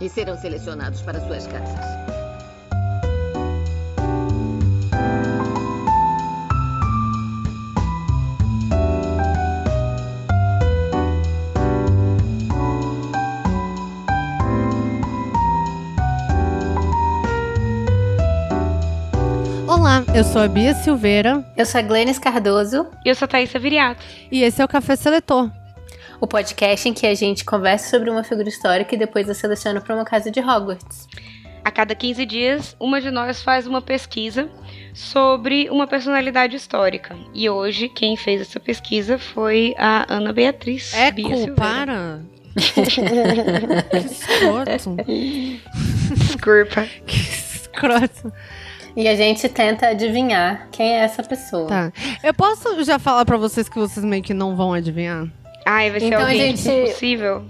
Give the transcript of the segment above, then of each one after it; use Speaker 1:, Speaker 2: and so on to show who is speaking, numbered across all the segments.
Speaker 1: e serão selecionados para suas casas.
Speaker 2: Olá, eu sou a Bia Silveira.
Speaker 3: Eu sou a Glennis Cardoso.
Speaker 4: E eu sou a Thaisa Viriato.
Speaker 2: E esse é o Café Seletor.
Speaker 3: O podcast em que a gente conversa sobre uma figura histórica e depois a seleciona para uma casa de Hogwarts.
Speaker 4: A cada 15 dias, uma de nós faz uma pesquisa sobre uma personalidade histórica. E hoje, quem fez essa pesquisa foi a Ana Beatriz.
Speaker 2: É,
Speaker 4: Bia
Speaker 2: para! que escroto.
Speaker 4: Desculpa.
Speaker 2: Que escroto.
Speaker 3: E a gente tenta adivinhar quem é essa pessoa.
Speaker 2: Tá. Eu posso já falar pra vocês que vocês meio que não vão adivinhar?
Speaker 4: Ai, vai ser
Speaker 3: Então a
Speaker 4: alguém
Speaker 3: gente-
Speaker 4: impossível.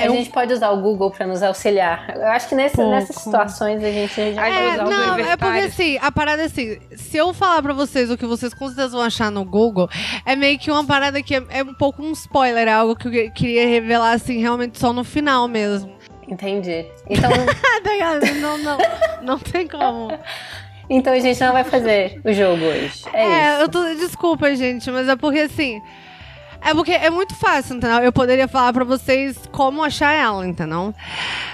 Speaker 3: A
Speaker 2: Eu-
Speaker 3: gente pode usar o Google para nos auxiliar. Eu acho que nesse-
Speaker 2: Pouco.
Speaker 3: nessas situações a gente já
Speaker 4: Ai,
Speaker 3: vai usar
Speaker 4: usar
Speaker 3: o
Speaker 4: os
Speaker 2: não, é porque assim, a parada é assim, se eu falar pra vocês o que vocês com certeza vão achar no Google, é meio que uma parada que é, é um pouco um spoiler, é algo que eu que- queria revelar assim, realmente só no final mesmo.
Speaker 3: Entendi. Então,
Speaker 2: Ah, tá não, não, não tem como.
Speaker 3: então a gente não vai fazer o jogo hoje. É,
Speaker 2: É,
Speaker 3: isso.
Speaker 2: eu tô. Desculpa, gente, mas é porque assim. É porque é muito fácil, entendeu? Eu poderia falar pra vocês como achar ela, entendeu?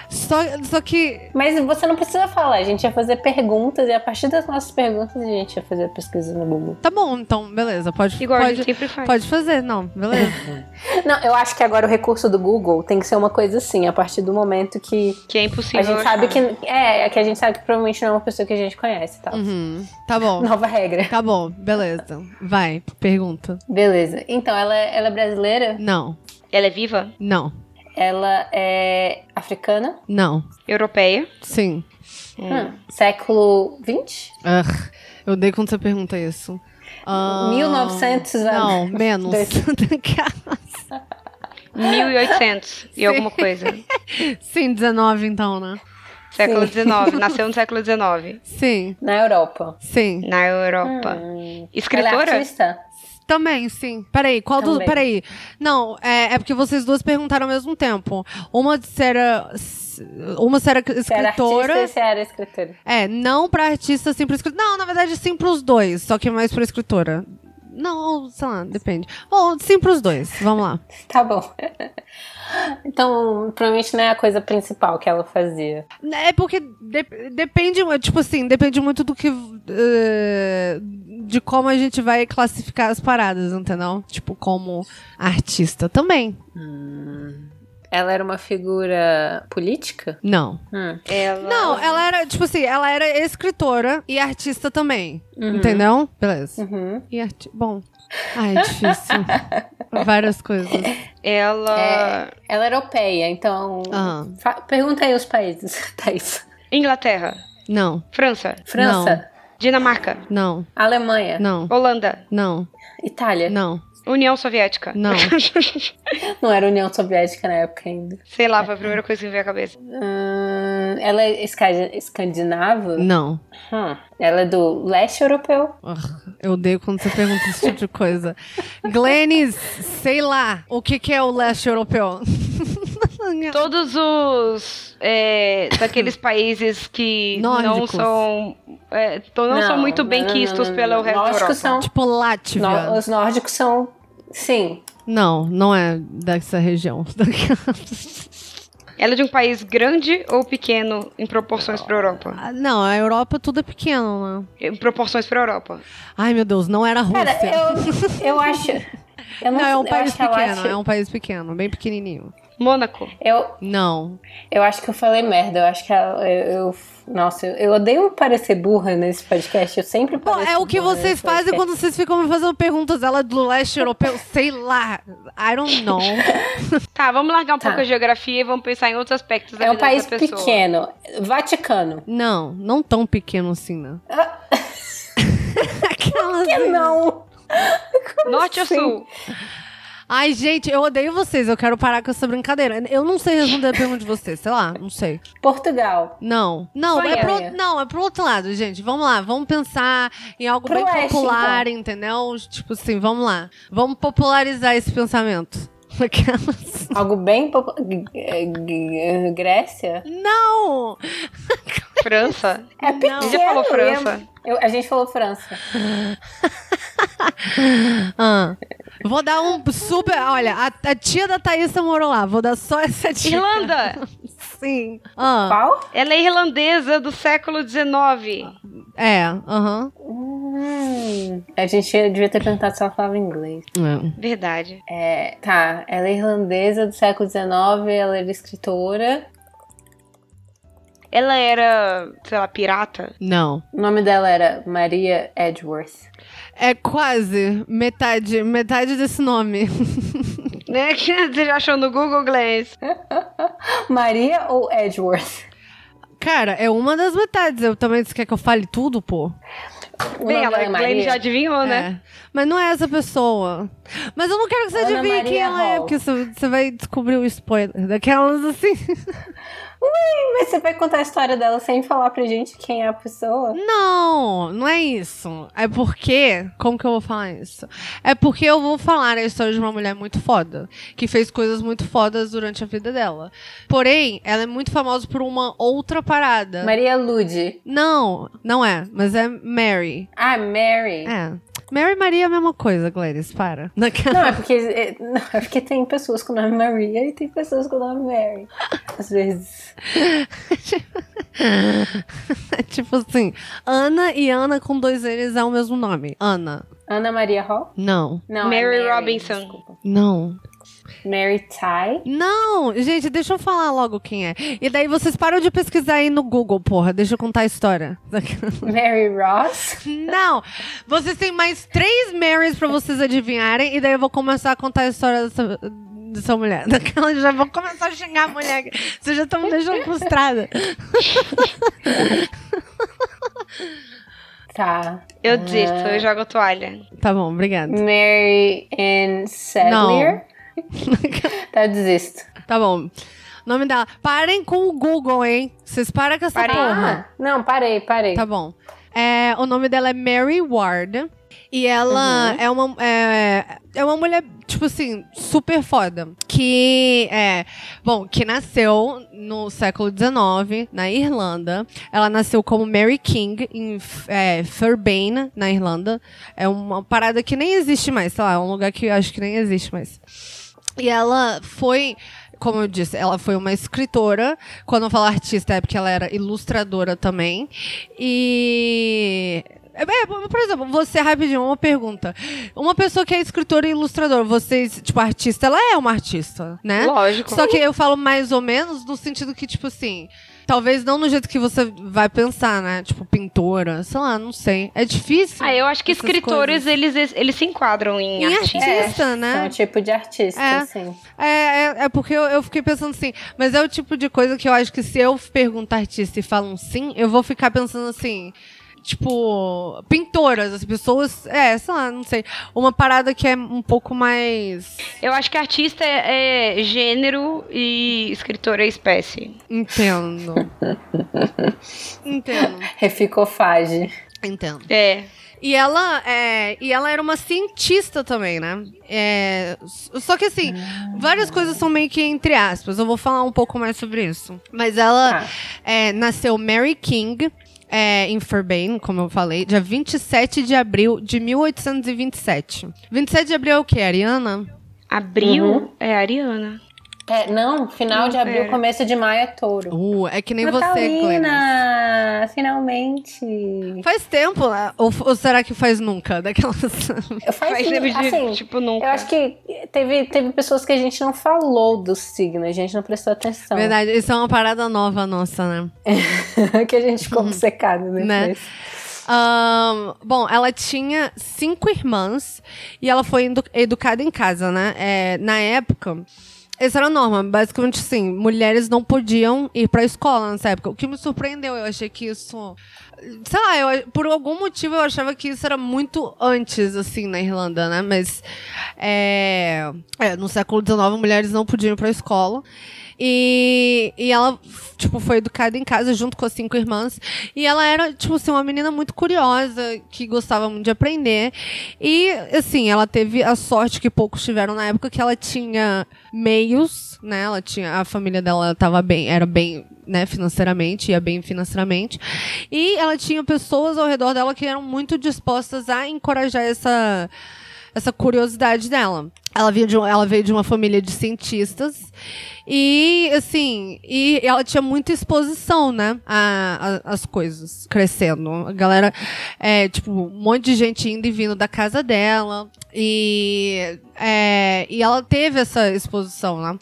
Speaker 2: Só, só que.
Speaker 3: Mas você não precisa falar, a gente ia fazer perguntas e a partir das nossas perguntas a gente ia fazer a pesquisa no Google.
Speaker 2: Tá bom, então, beleza. Pode,
Speaker 4: Igual a
Speaker 2: pode,
Speaker 4: gente sempre faz.
Speaker 2: pode fazer, não, beleza.
Speaker 3: Não, eu acho que agora o recurso do Google tem que ser uma coisa assim, a partir do momento que
Speaker 4: Que é impossível.
Speaker 3: a gente sabe
Speaker 4: achar.
Speaker 3: que. É, que a gente sabe que provavelmente não é uma pessoa que a gente conhece tal.
Speaker 2: Uhum, tá bom.
Speaker 3: Nova regra.
Speaker 2: Tá bom, beleza. Vai, pergunta.
Speaker 3: Beleza. Então, ela, ela é brasileira?
Speaker 2: Não,
Speaker 4: Ela é viva?
Speaker 2: não,
Speaker 3: Ela é africana?
Speaker 2: não.
Speaker 4: Europeia?
Speaker 2: Sim.
Speaker 3: Hum. Século XX?
Speaker 2: Ugh, eu odeio quando você pergunta isso. Ah,
Speaker 3: 1900 a-
Speaker 2: Não, menos.
Speaker 3: Dois.
Speaker 4: 1800 e alguma coisa.
Speaker 2: Sim, 19 então, né?
Speaker 4: Século XIX. Nasceu no século XIX.
Speaker 2: Sim,
Speaker 3: Na Europa.
Speaker 2: sim.
Speaker 4: Na Europa.
Speaker 3: Hum. Ela é
Speaker 4: Escritora?
Speaker 3: artista?
Speaker 2: Também, sim. Peraí, qual do.
Speaker 3: Também.
Speaker 2: Peraí. Não, é, é porque vocês duas perguntaram ao mesmo tempo. Uma se era. Uma se era
Speaker 3: era
Speaker 2: escritora.
Speaker 3: artista e você era escritora.
Speaker 2: É, não pra artista, sim pra escritora. Não, na verdade, sim pros dois. Só que mais pra escritora. Não, sei lá, depende. Bom, sim pros dois. Vamos lá.
Speaker 3: Tá bom. Então, provavelmente não é a coisa principal que ela fazia.
Speaker 2: É porque de- depende, tipo assim, depende muito do que. eh, de como a gente vai classificar as paradas, entendeu? Tipo, como artista também.
Speaker 3: Ela era uma figura política?
Speaker 2: Não.
Speaker 3: Hum.
Speaker 4: Ela...
Speaker 2: Não, ela era, tipo assim, ela era escritora e artista também.
Speaker 3: Uhum.
Speaker 2: Entendeu? Beleza.
Speaker 3: Uhum.
Speaker 2: E arti... Bom. Ai, é difícil. Várias coisas.
Speaker 4: Ela...
Speaker 3: É, ela é europeia, então.
Speaker 2: Ah.
Speaker 3: fa- Pergunta aí os países, Thaís.
Speaker 4: Inglaterra.
Speaker 2: Não,
Speaker 4: França.
Speaker 3: França,
Speaker 4: Dinamarca.
Speaker 2: não,
Speaker 3: Alemanha,
Speaker 2: não,
Speaker 4: Holanda.
Speaker 2: não,
Speaker 3: Itália.
Speaker 2: não,
Speaker 4: União Soviética.
Speaker 2: não.
Speaker 3: Não era União Soviética na época ainda.
Speaker 4: Sei lá, foi a primeira coisa que me veio à cabeça.
Speaker 3: Hum, ela é esca- escandinava?
Speaker 2: Não.
Speaker 3: Hum. Ela é do leste europeu?
Speaker 2: Eu odeio quando você pergunta esse tipo de coisa. Glennis, sei lá, o que, que é o leste europeu?
Speaker 4: Todos os... é, daqueles países que não
Speaker 2: Nórdicos.
Speaker 4: são... é, to- não, são muito bem
Speaker 3: não, não,
Speaker 4: quistos
Speaker 3: não,
Speaker 4: pelo
Speaker 3: não.
Speaker 4: resto da Europa.
Speaker 3: Nórdicos são.
Speaker 2: tipo Látvia.
Speaker 3: nó- os nórdicos são. Sim.
Speaker 2: Não, não é dessa região.
Speaker 4: Ela é de um país grande ou pequeno em proporções pra Europa?
Speaker 2: Ah, Não, a Europa tudo é pequeno, né?
Speaker 4: Em proporções pra Europa.
Speaker 2: Ai, meu Deus, não era a Rússia.
Speaker 3: Cara, eu, eu acho. Eu não,
Speaker 2: Não, é um
Speaker 3: eu
Speaker 2: país
Speaker 3: acho que ela
Speaker 2: pequeno, é um país pequeno, bem pequenininho.
Speaker 4: Mônaco.
Speaker 3: Eu,
Speaker 2: Não.
Speaker 3: eu acho que eu falei merda. Eu acho que ela- eu. eu- nossa, eu, eu odeio parecer burra nesse podcast. Eu sempre
Speaker 2: Pô,
Speaker 3: pareço
Speaker 2: é o que
Speaker 3: burra
Speaker 2: vocês fazem
Speaker 3: podcast.
Speaker 2: quando vocês ficam me fazendo perguntas. Ela é do leste europeu, sei lá. I don't know.
Speaker 4: Tá, vamos largar um
Speaker 3: Tá.
Speaker 4: pouco a geografia e vamos pensar em outros aspectos da
Speaker 3: É um país
Speaker 4: dessa pessoa.
Speaker 3: pequeno. Vaticano.
Speaker 2: Não, não tão pequeno assim, né? Aquelas...
Speaker 3: Que não?
Speaker 4: Norte
Speaker 3: assim?
Speaker 4: ou sul?
Speaker 2: Ai, gente, eu odeio vocês. Eu quero parar com essa brincadeira. Eu não sei responder a pergunta de vocês, sei lá, não sei.
Speaker 3: Portugal.
Speaker 2: Não, não, é pro, não, é pro outro lado, gente. Vamos lá, vamos pensar em algo
Speaker 3: Pro
Speaker 2: bem
Speaker 3: leste,
Speaker 2: popular, entendeu? Tipo assim, vamos lá. Vamos popularizar esse pensamento. Aquelas...
Speaker 3: Algo bem. Grécia?
Speaker 2: Não!
Speaker 4: França?
Speaker 3: É pequeno.
Speaker 4: Você já falou França?
Speaker 3: Eu- a gente falou França.
Speaker 2: Ah, vou dar um super. Olha, a, a tia da Thaísa morou lá. Vou dar só essa dica.
Speaker 4: Irlanda!
Speaker 2: Sim. Ah,
Speaker 3: Qual?
Speaker 4: Ela é irlandesa do século XIX.
Speaker 2: é, aham.
Speaker 3: Hum, a gente devia ter perguntado se ela falava inglês.
Speaker 2: É.
Speaker 4: Verdade.
Speaker 3: É, tá, ela é irlandesa do século XIX, ela era escritora.
Speaker 4: Ela era, sei lá, pirata?
Speaker 2: Não.
Speaker 3: O nome dela era Maria Edgeworth.
Speaker 2: É quase metade, metade desse nome.
Speaker 4: Né? Que você já achou no Google Glass?
Speaker 3: Maria ou Edgeworth?
Speaker 2: Cara, é uma das metades. Eu também você quer que eu fale tudo, pô?
Speaker 3: O
Speaker 4: Bem, ela,
Speaker 3: dela é
Speaker 4: Glenn já adivinhou, né?
Speaker 2: É. Mas não é essa pessoa. Mas eu não quero que você
Speaker 3: Ana
Speaker 2: adivinhe
Speaker 3: Maria
Speaker 2: quem ela é,
Speaker 3: Hall.
Speaker 2: porque você você vai descobrir o spoiler daquelas assim.
Speaker 3: Mas você vai contar a história dela sem falar pra gente quem é a pessoa?
Speaker 2: Não, não é isso. É porque. Como que eu vou falar isso? É porque eu vou falar a história de uma mulher muito foda. Que fez coisas muito fodas durante a vida dela. Porém, ela é muito famosa por uma outra parada.
Speaker 3: Maria Lude.
Speaker 2: Não, não é. Mas é Mary.
Speaker 3: Ah, Mary.
Speaker 2: É. Mary e Maria é a mesma coisa, Gladys, para. Naquela-
Speaker 3: Não, é porque, é, não, é porque tem pessoas com o nome Maria e tem pessoas com o nome Mary. Às vezes.
Speaker 2: tipo assim, Ana e Ana com dois N's é o mesmo nome. Ana.
Speaker 3: Ana Maria Hall?
Speaker 2: Não.
Speaker 3: Não, é
Speaker 4: Mary Robinson.
Speaker 3: desculpa.
Speaker 2: Não.
Speaker 3: Mary Ty.
Speaker 2: Não, gente, deixa eu falar logo quem é. E daí vocês param de pesquisar aí no Google, porra. Deixa eu contar a história.
Speaker 3: Mary Ross.
Speaker 2: Não! Vocês têm mais três Marys pra vocês adivinharem. E daí eu vou começar a contar a história dessa, dessa mulher. Daquela já vou começar a xingar a mulher. Vocês já estão me deixando frustrada.
Speaker 3: Tá.
Speaker 4: Eu desisto, eu jogo a toalha.
Speaker 2: Tá bom, obrigada.
Speaker 3: Mary Ann Sadler. tá, desisto.
Speaker 2: Tá bom. Nome dela. Parem com o Google, hein? Vocês param com essa
Speaker 4: Parei.
Speaker 2: porra.
Speaker 3: Ah, não, parei, parei.
Speaker 2: Tá bom. É, o nome dela é Mary Ward. E ela é, uma, é, é uma mulher, tipo assim, super foda. Que é. Bom, que nasceu no século XIX, na Irlanda. Ela nasceu como Mary King, em é, Fairbairn, na Irlanda. É uma parada que nem existe mais, sei lá, é um lugar que eu acho que nem existe mais. E ela foi, como eu disse, ela foi uma escritora. Quando eu falo artista, é porque ela era ilustradora também. E. é, por exemplo, você, rapidinho, uma pergunta. Uma pessoa que é escritora e ilustradora, vocês, tipo, artista, ela é uma artista, né?
Speaker 4: Lógico.
Speaker 2: Só que eu falo mais ou menos no sentido que, tipo assim. Talvez não no jeito que você vai pensar, né? Tipo, pintora, sei lá, não sei. É difícil.
Speaker 4: Ah, eu acho que escritores,
Speaker 2: coisas.
Speaker 4: eles, eles se enquadram em,
Speaker 2: Em
Speaker 4: artista.
Speaker 2: artista,
Speaker 3: São
Speaker 2: né?
Speaker 3: um tipo de artista,
Speaker 2: É.
Speaker 3: assim.
Speaker 2: É, é, é porque eu, eu fiquei pensando assim, mas é o tipo de coisa que eu acho que se eu perguntar artista e falam sim, eu vou ficar pensando assim, tipo, pintoras, as pessoas, é, sei lá, não sei, uma parada que é um pouco mais,
Speaker 4: Eu acho que artista é, é gênero e escritor é espécie.
Speaker 2: entendo. entendo,
Speaker 3: Reficofage.
Speaker 2: entendo.
Speaker 4: É.
Speaker 2: E ela, é, e ela era uma cientista também, né? É, só que assim, várias coisas são meio que entre aspas. Eu vou falar um pouco mais sobre isso. Mas ela
Speaker 3: Tá.
Speaker 2: é, nasceu Mary King é, em Fairbairn, como eu falei, dia 27 de abril de 1827. 27 de abril é o quê? Ariana?
Speaker 4: Abril é Ariana.
Speaker 3: É, não, final
Speaker 4: Não,
Speaker 3: de abril,
Speaker 4: pera.
Speaker 3: começo de maio é touro.
Speaker 2: Uh, é que nem você, Glennis.
Speaker 3: Natalina! Finalmente!
Speaker 2: Faz tempo, né? ou, ou será que faz nunca? Daquelas.
Speaker 3: Faço,
Speaker 4: Faz tempo de,
Speaker 3: assim,
Speaker 4: tipo, nunca.
Speaker 3: eu acho que teve, teve pessoas que a gente não falou do signo, a gente não prestou atenção.
Speaker 2: Verdade, isso é uma parada nova nossa, né?
Speaker 3: que a gente ficou secado depois.
Speaker 2: Né? Ahn, bom, ela tinha cinco irmãs e ela foi edu- educada em casa, né? É, na época, essa era a norma. Basicamente, sim, mulheres não podiam ir pra escola nessa época. O que me surpreendeu, eu achei que isso. Sei lá, eu- por algum motivo eu achava que isso era muito antes, assim, na Irlanda, né? Mas é, é, no século XIX, mulheres não podiam ir pra escola. E, e ela, tipo, foi educada em casa junto com as cinco irmãs. E ela era, tipo assim, uma menina muito curiosa, que gostava muito de aprender. E, assim, ela teve a sorte que poucos tiveram na época, que ela tinha meios, né? Ela tinha, a família dela tava bem, era bem, né, financeiramente, ia bem financeiramente. E ela tinha pessoas ao redor dela que eram muito dispostas a encorajar essa essa curiosidade dela. Ela veio de, ela veio de uma família de cientistas e, assim, e ela tinha muita exposição, né, a- a- as coisas crescendo. A galera, é, tipo, um monte de gente indo e vindo da casa dela e, é, e ela teve essa exposição, né.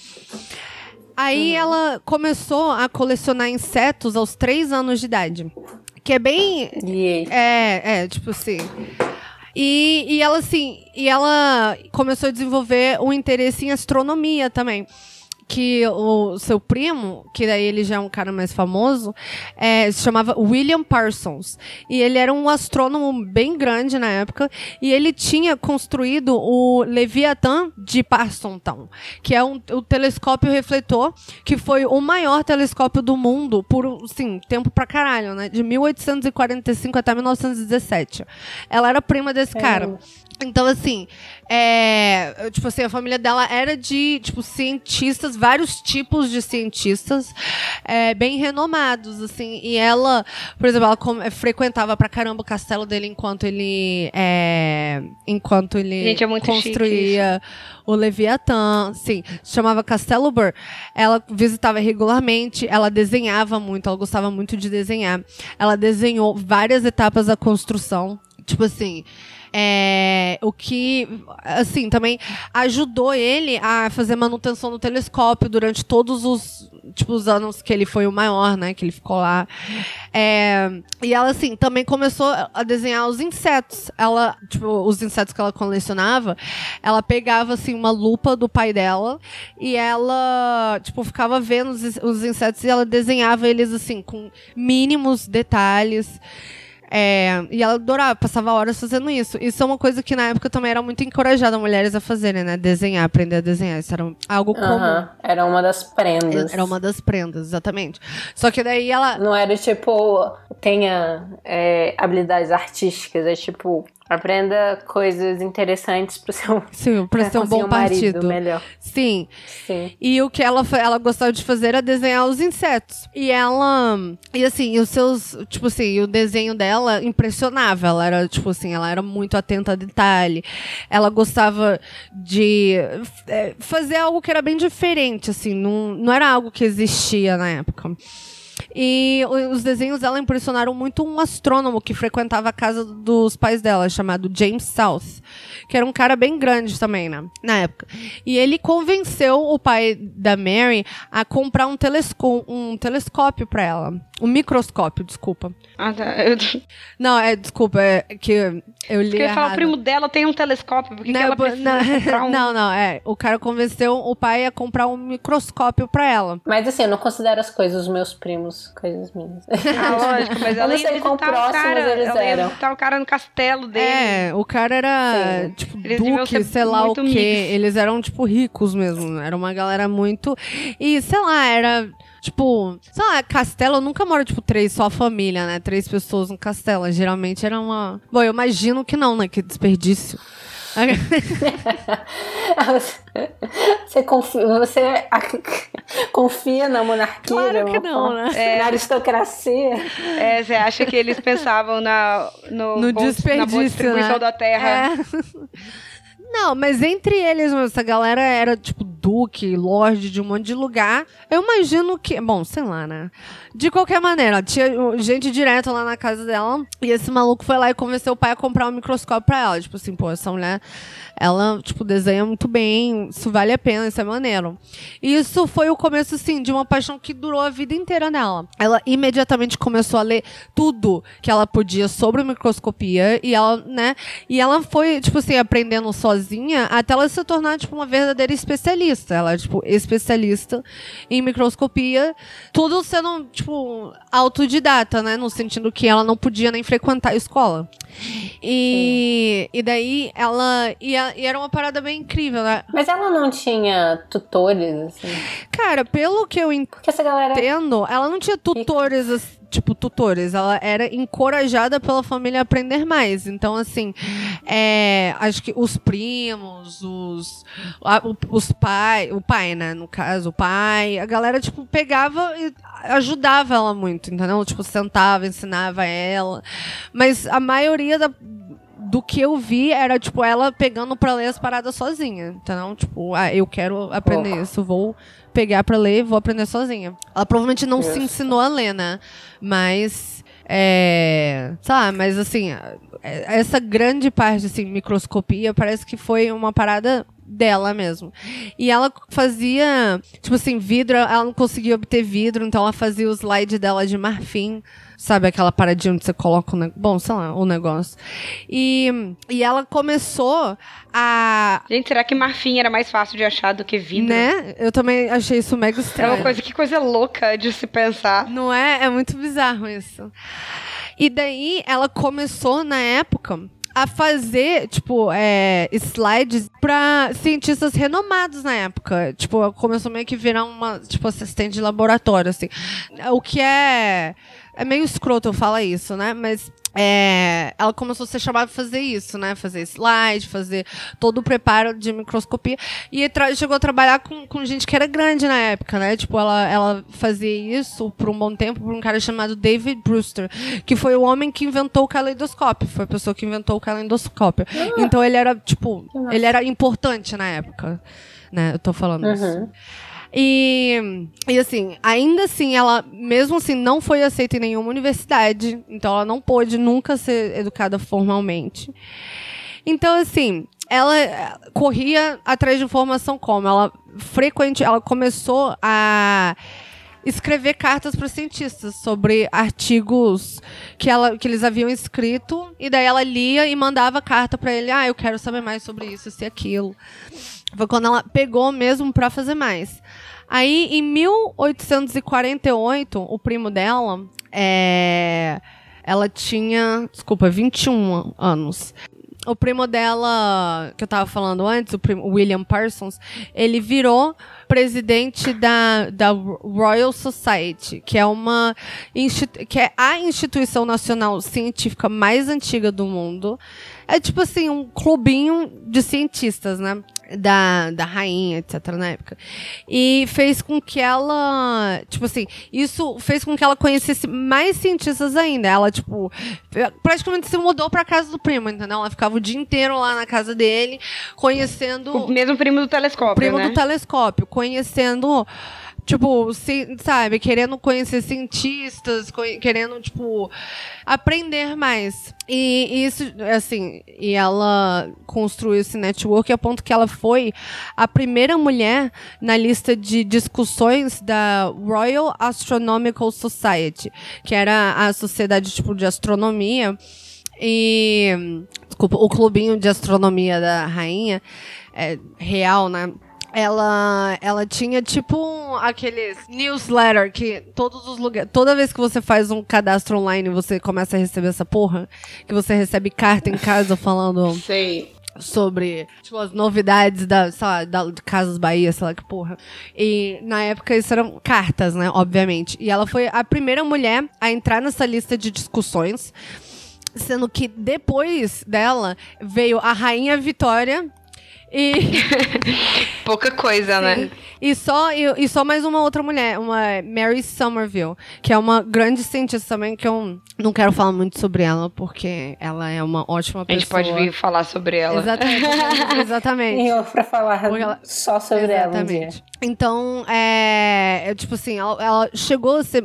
Speaker 2: Aí ela começou a colecionar insetos aos três anos de idade. Que é bem
Speaker 3: E
Speaker 2: é, é, tipo assim. E, e ela, assim, e ela começou a desenvolver um interesse em astronomia também. Que o seu primo, que daí ele já é um cara mais famoso, é, se chamava William Parsons. E ele era um astrônomo bem grande na época. E ele tinha construído o Leviathan de Parsonstown, que é um, o telescópio refletor, que foi o maior telescópio do mundo por, assim, tempo pra caralho, né? De 1845 até 1917. Ela era prima desse cara. Então, assim, é, tipo assim, a família dela era de, tipo, cientistas, vários tipos de cientistas, é, bem renomados, assim, e ela, por exemplo, ela frequentava pra caramba o castelo dele enquanto ele, é, enquanto ele
Speaker 4: Gente, é
Speaker 2: construía o Leviatã, sim, se chamava Castelo Burr. Ela visitava regularmente, ela desenhava muito, ela gostava muito de desenhar. Ela desenhou várias etapas da construção, tipo assim, é, o que, assim, também ajudou ele a fazer manutenção do telescópio durante todos os, tipo, os anos que ele foi o maior, né, que ele ficou lá. É, e ela, assim, também começou a desenhar os insetos. Ela, tipo, os insetos que ela colecionava, ela pegava, assim, uma lupa do pai dela e ela, tipo, ficava vendo os, os insetos e ela desenhava eles, assim, com mínimos detalhes. É, e ela adorava, passava horas fazendo isso. Isso é uma coisa que na época também era muito encorajada mulheres a fazerem, né? Desenhar, aprender a desenhar. Isso era algo comum.
Speaker 3: Aham, Era uma das prendas.
Speaker 2: Era uma das prendas, exatamente. Só que daí ela.
Speaker 3: Não era tipo, tenha é, habilidades artísticas, é tipo, aprenda coisas interessantes pro seu
Speaker 2: Sim, pra ser um bom partido.
Speaker 3: melhor.
Speaker 2: Sim.
Speaker 3: Sim.
Speaker 2: E o que ela, ela gostava de fazer era desenhar os insetos. E ela. E assim, e os seus. Tipo assim, o desenho dela impressionava. Ela era, tipo assim, ela era muito atenta a detalhe. Ela gostava de é, fazer algo que era bem diferente, assim. Não, não era algo que existia na época. E os desenhos dela impressionaram muito um astrônomo que frequentava a casa dos pais dela, chamado James South, que era um cara bem grande também, né, na época. E ele convenceu o pai da Mary a comprar um, um telescópio para ela. Um microscópio, desculpa.
Speaker 4: Ah, tá. Eu,
Speaker 2: Não, é, desculpa, é que eu li
Speaker 4: porque eu ia falar, o
Speaker 2: errado.
Speaker 4: primo dela tem um telescópio, por que, que ela precisa
Speaker 2: não,
Speaker 4: comprar um?
Speaker 2: não, não, é. O cara convenceu o pai a comprar um microscópio para ela.
Speaker 3: Mas assim, eu não considero as coisas dos meus primos coisas minhas.
Speaker 4: Ah, lógico, mas
Speaker 3: Eu
Speaker 4: ela
Speaker 3: não
Speaker 4: ia
Speaker 3: sei quão
Speaker 4: visitar o
Speaker 3: próximos
Speaker 4: cara.
Speaker 3: eles
Speaker 4: ela ia visitar o cara no castelo dele.
Speaker 2: É, o cara era,
Speaker 3: Sim.
Speaker 2: tipo,
Speaker 4: Eles
Speaker 2: duque, sei lá o quê.
Speaker 4: mix.
Speaker 2: Eles eram, tipo, ricos mesmo. Era uma galera muito... E, sei lá, era... Tipo, sei lá, castelo nunca mora, tipo, três, só a família, né? Três pessoas no castelo. Geralmente era uma... Bom, eu imagino que não, né? Que desperdício.
Speaker 3: Você confia, você confia na monarquia?
Speaker 2: Claro
Speaker 3: de
Speaker 2: que não, né?
Speaker 3: Na aristocracia?
Speaker 4: É, você acha que eles pensavam na, no,
Speaker 2: No
Speaker 4: bom- na boa
Speaker 2: desperdício,
Speaker 4: distribuição
Speaker 2: né?
Speaker 4: da terra?
Speaker 2: É. Não, mas entre eles, essa galera era, tipo, duque, lorde de um monte de lugar. Eu imagino que. Bom, sei lá, né? De qualquer maneira, tinha gente direta lá na casa dela. E esse maluco foi lá e convenceu o pai a comprar um microscópio pra ela. Tipo assim, pô, essa mulher ela, tipo, desenha muito bem, isso vale a pena, isso é maneiro. E isso foi o começo, assim, de uma paixão que durou a vida inteira nela. Ela imediatamente começou a ler tudo que ela podia sobre microscopia e ela, né, e ela foi, tipo assim, aprendendo sozinha até ela se tornar, tipo, uma verdadeira especialista. Ela tipo, especialista em microscopia, tudo sendo, tipo, autodidata, né, no sentido que ela não podia nem frequentar a escola. E, e daí ela ia e era uma parada bem incrível, né?
Speaker 3: Mas ela não tinha tutores, assim?
Speaker 2: Cara, pelo que eu entendo,
Speaker 3: galera...
Speaker 2: ela não tinha tutores, assim, tipo, tutores. Ela era encorajada pela família a aprender mais. Então, assim, é, acho que os primos, os, a, os pai, o pai, né, no caso, o pai, a galera, tipo, pegava e ajudava ela muito, entendeu? Tipo, sentava, ensinava ela. Mas a maioria da, do que eu vi era, tipo, ela pegando pra ler as paradas sozinha. Então, tipo, ah, eu quero aprender oh. isso, vou pegar pra ler, vou aprender sozinha. Ela provavelmente não se ensinou a ler, né? Mas. É. Sabe, mas assim, é, essa grande parte, assim, microscopia, parece que foi uma parada dela mesmo. E ela fazia, tipo assim, vidro, ela não conseguia obter vidro, então ela fazia o slide dela de marfim. Sabe aquela paradinha onde você coloca o negócio? Bom, sei lá, o negócio. E, e ela começou a.
Speaker 4: Gente, será que marfim era mais fácil de achar do que vidro?
Speaker 2: Né? Eu também achei isso mega estranho.
Speaker 4: É uma coisa, que coisa louca de se pensar.
Speaker 2: Não é? É muito bizarro isso. E daí ela começou na época a fazer, tipo, é, slides para cientistas renomados na época. Tipo, começou meio que virar uma, tipo, assistente de laboratório, assim. O que é é meio escroto eu falar isso, né? Mas é, ela começou a ser chamada para fazer isso, né? Fazer slide, fazer todo o preparo de microscopia. E chegou a trabalhar com, com gente que era grande na época, né? Tipo, ela, ela fazia isso por um bom tempo por um cara chamado David Brewster, que foi o homem que inventou o caleidoscópio. Foi a pessoa que inventou o caleidoscópio. Ah, então ele era, tipo, ele era importante na época. Né? Eu tô falando uhum. isso. E, e assim, ainda assim, ela, mesmo assim, não foi aceita em nenhuma universidade. Então ela não pôde nunca ser educada formalmente. Então, assim, ela corria atrás de informação como? Ela frequente, ela começou a escrever cartas para cientistas sobre artigos que, ela, que eles haviam escrito e daí ela lia e mandava carta para ele, ah, eu quero saber mais sobre isso, e aquilo. Foi quando ela pegou mesmo para fazer mais. Aí, em 1848, o primo dela, é, ela tinha, desculpa, 21 anos. O primo dela, que eu tava falando antes, o primo, William Parsons, ele virou presidente da, da Royal Society, que é uma que é a instituição nacional científica mais antiga do mundo. É tipo assim, um clubinho de cientistas, né? da, da rainha, etc, na época. E fez com que ela, tipo assim, isso fez com que ela conhecesse mais cientistas ainda. Ela, tipo, praticamente se mudou pra casa do primo, entendeu? Ela ficava o dia inteiro lá na casa dele, conhecendo...
Speaker 4: O mesmo primo do telescópio,
Speaker 2: Primo
Speaker 4: né?
Speaker 2: do telescópio, conhecendo Tipo, sabe, querendo conhecer cientistas, querendo, tipo, aprender mais. E, isso, assim, e ela construiu esse network a ponto que ela foi a primeira mulher na lista de discussões da Royal Astronomical Society, que era a sociedade, tipo, de astronomia. E, desculpa, o clubinho de astronomia da rainha, é, real, né? Ela, ela tinha tipo aqueles newsletter que todos os lugares. Toda vez que você faz um cadastro online, você começa a receber essa porra. Que você recebe carta em casa falando.
Speaker 4: Sei.
Speaker 2: Sobre, tipo, as novidades da, sei lá, da Casas Bahia, sei lá que porra. E na época isso eram cartas, né? Obviamente. E ela foi a primeira mulher a entrar nessa lista de discussões. Sendo que depois dela veio a Rainha Vitória e.
Speaker 4: Pouca coisa, né?
Speaker 2: Sim. E só, e, e só mais uma outra mulher, uma Mary Somerville, que é uma grande cientista também, que eu não quero falar muito sobre ela, porque ela é uma ótima
Speaker 4: A
Speaker 2: pessoa.
Speaker 4: gente pode vir falar sobre ela.
Speaker 2: Exatamente. exatamente.
Speaker 3: Tem eu pra falar
Speaker 2: ela-
Speaker 3: só sobre ela um dia.
Speaker 2: Exatamente. Então, é, é, Tipo assim, ela, ela chegou a ser.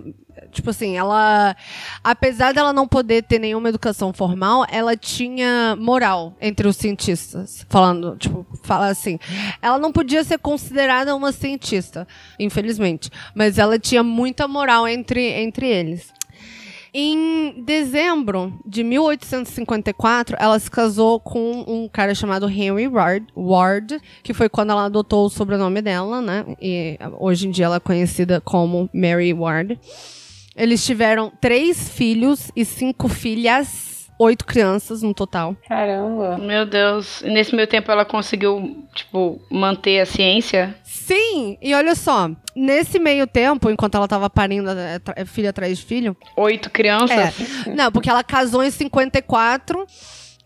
Speaker 2: Tipo assim, ela. Apesar dela não poder ter nenhuma educação formal, ela tinha moral entre os cientistas. Falando, tipo, fala assim. Ela não podia ser considerada uma cientista, infelizmente. Mas ela tinha muita moral entre, entre eles. Em dezembro de 1854, ela se casou com um cara chamado Henry Ward, Ward, que foi quando ela adotou o sobrenome dela, né? E hoje em dia ela é conhecida como Mary Ward. Eles tiveram três filhos e cinco filhas, oito crianças no total.
Speaker 3: Caramba.
Speaker 4: Meu Deus. E nesse meio tempo ela conseguiu, tipo, manter a ciência?
Speaker 2: Sim, e olha só, nesse meio tempo, enquanto ela tava parindo eh, tra- filho atrás de filho,
Speaker 4: Oito crianças?
Speaker 2: É. Não, porque ela casou em 54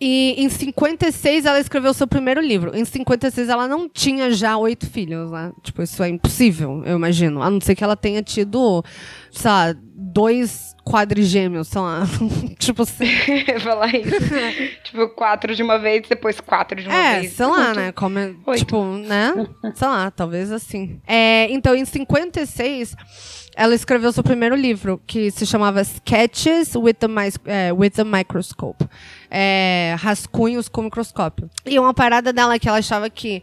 Speaker 2: e em 56 ela escreveu seu primeiro livro. Em 56 ela não tinha já oito filhos, né? Tipo, isso é impossível, eu imagino. A não ser que ela tenha tido, sei lá, dois quadrigêmeos, sei lá. tipo assim.
Speaker 4: Falar isso. tipo, quatro de uma vez, depois quatro de uma
Speaker 2: É,
Speaker 4: vez.
Speaker 2: sei lá, né? Como é-
Speaker 4: Oito.
Speaker 2: tipo, né? Sei lá, talvez assim. É, então, em 56, ela escreveu seu primeiro livro, que se chamava Sketches with the, Mis- é, with the Microscope. É, rascunhos com microscópio. E uma parada dela que ela achava que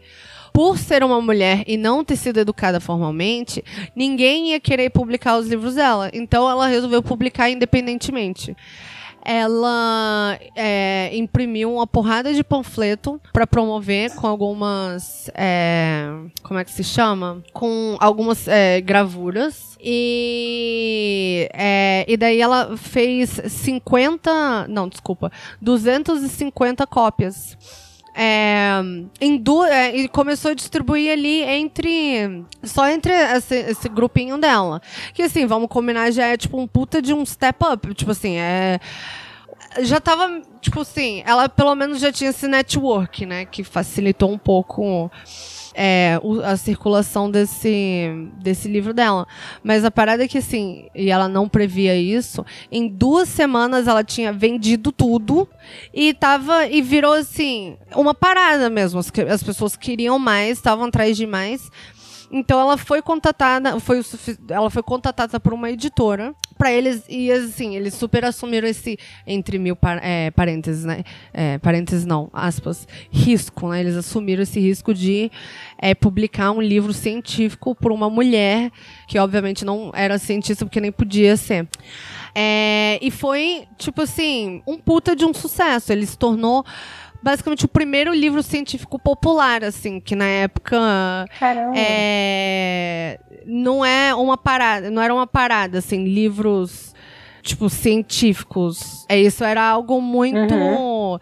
Speaker 2: por ser uma mulher e não ter sido educada formalmente, ninguém ia querer publicar os livros dela. Então ela resolveu publicar independentemente. Ela é, imprimiu uma porrada de panfleto para promover com algumas. é, como é que se chama? Com algumas é, gravuras. E, é, e daí ela fez 50. Não, desculpa. 250 cópias. É, du- é, e começou a distribuir ali entre. Só entre esse, esse grupinho dela. Que assim, vamos combinar, já é tipo um puta de um step up. Tipo assim, é. Já tava, tipo assim, ela pelo menos já tinha esse network, né? Que facilitou um pouco é, a circulação desse, desse livro dela. Mas a parada é que, assim, e ela não previa isso, em duas semanas ela tinha vendido tudo e tava. E virou assim, uma parada mesmo. As, as pessoas queriam mais, estavam atrás de mais. Então ela foi contratada, foi ela foi contratada por uma editora para eles e assim eles super assumiram esse entre mil par- é, parênteses, né? É, parênteses não, aspas, risco, né? Eles assumiram esse risco de é, publicar um livro científico por uma mulher que obviamente não era cientista porque nem podia ser. É, e foi tipo assim um puta de um sucesso. Ele se tornou basicamente o primeiro livro científico popular, assim, que na época
Speaker 3: Caramba.
Speaker 2: é, não é uma parada, não era uma parada, assim, livros tipo científicos. É isso era algo muito